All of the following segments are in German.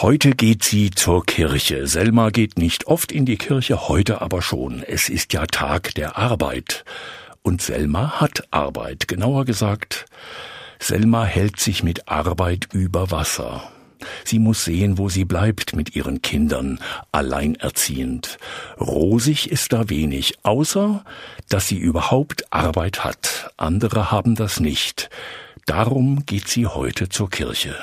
Heute geht sie zur Kirche. Selma geht nicht oft in die Kirche, heute aber schon. Es ist ja Tag der Arbeit. Und Selma hat Arbeit. Genauer gesagt, Selma hält sich mit Arbeit über Wasser. Sie muss sehen, wo sie bleibt mit ihren Kindern, alleinerziehend. Rosig ist da wenig, außer dass sie überhaupt Arbeit hat. Andere haben das nicht. Darum geht sie heute zur Kirche.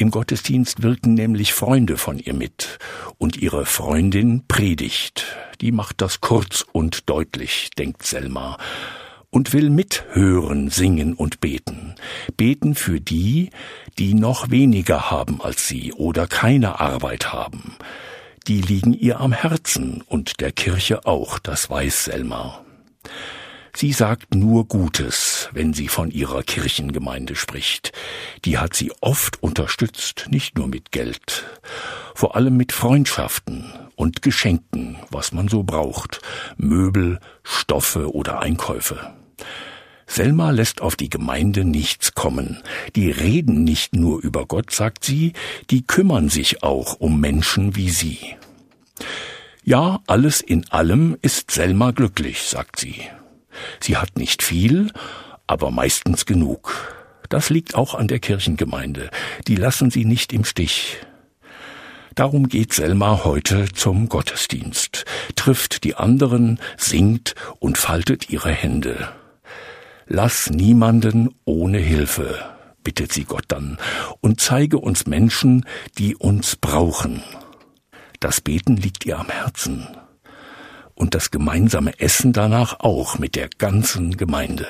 Im Gottesdienst wirken nämlich Freunde von ihr mit, und ihre Freundin predigt. Die macht das kurz und deutlich, denkt Selma, und will mithören, singen und beten. Beten für die, die noch weniger haben als sie oder keine Arbeit haben. Die liegen ihr am Herzen und der Kirche auch, das weiß Selma. Sie sagt nur Gutes, wenn sie von ihrer Kirchengemeinde spricht. Die hat sie oft unterstützt, nicht nur mit Geld, vor allem mit Freundschaften und Geschenken, was man so braucht, Möbel, Stoffe oder Einkäufe. Selma lässt auf die Gemeinde nichts kommen. Die reden nicht nur über Gott, sagt sie, die kümmern sich auch um Menschen wie sie. Ja, alles in allem ist Selma glücklich, sagt sie. Sie hat nicht viel, aber meistens genug. Das liegt auch an der Kirchengemeinde. Die lassen sie nicht im Stich. Darum geht Selma heute zum Gottesdienst, trifft die anderen, singt und faltet ihre Hände. Lass niemanden ohne Hilfe, bittet sie Gott dann, und zeige uns Menschen, die uns brauchen. Das Beten liegt ihr am Herzen und das gemeinsame Essen danach auch mit der ganzen Gemeinde.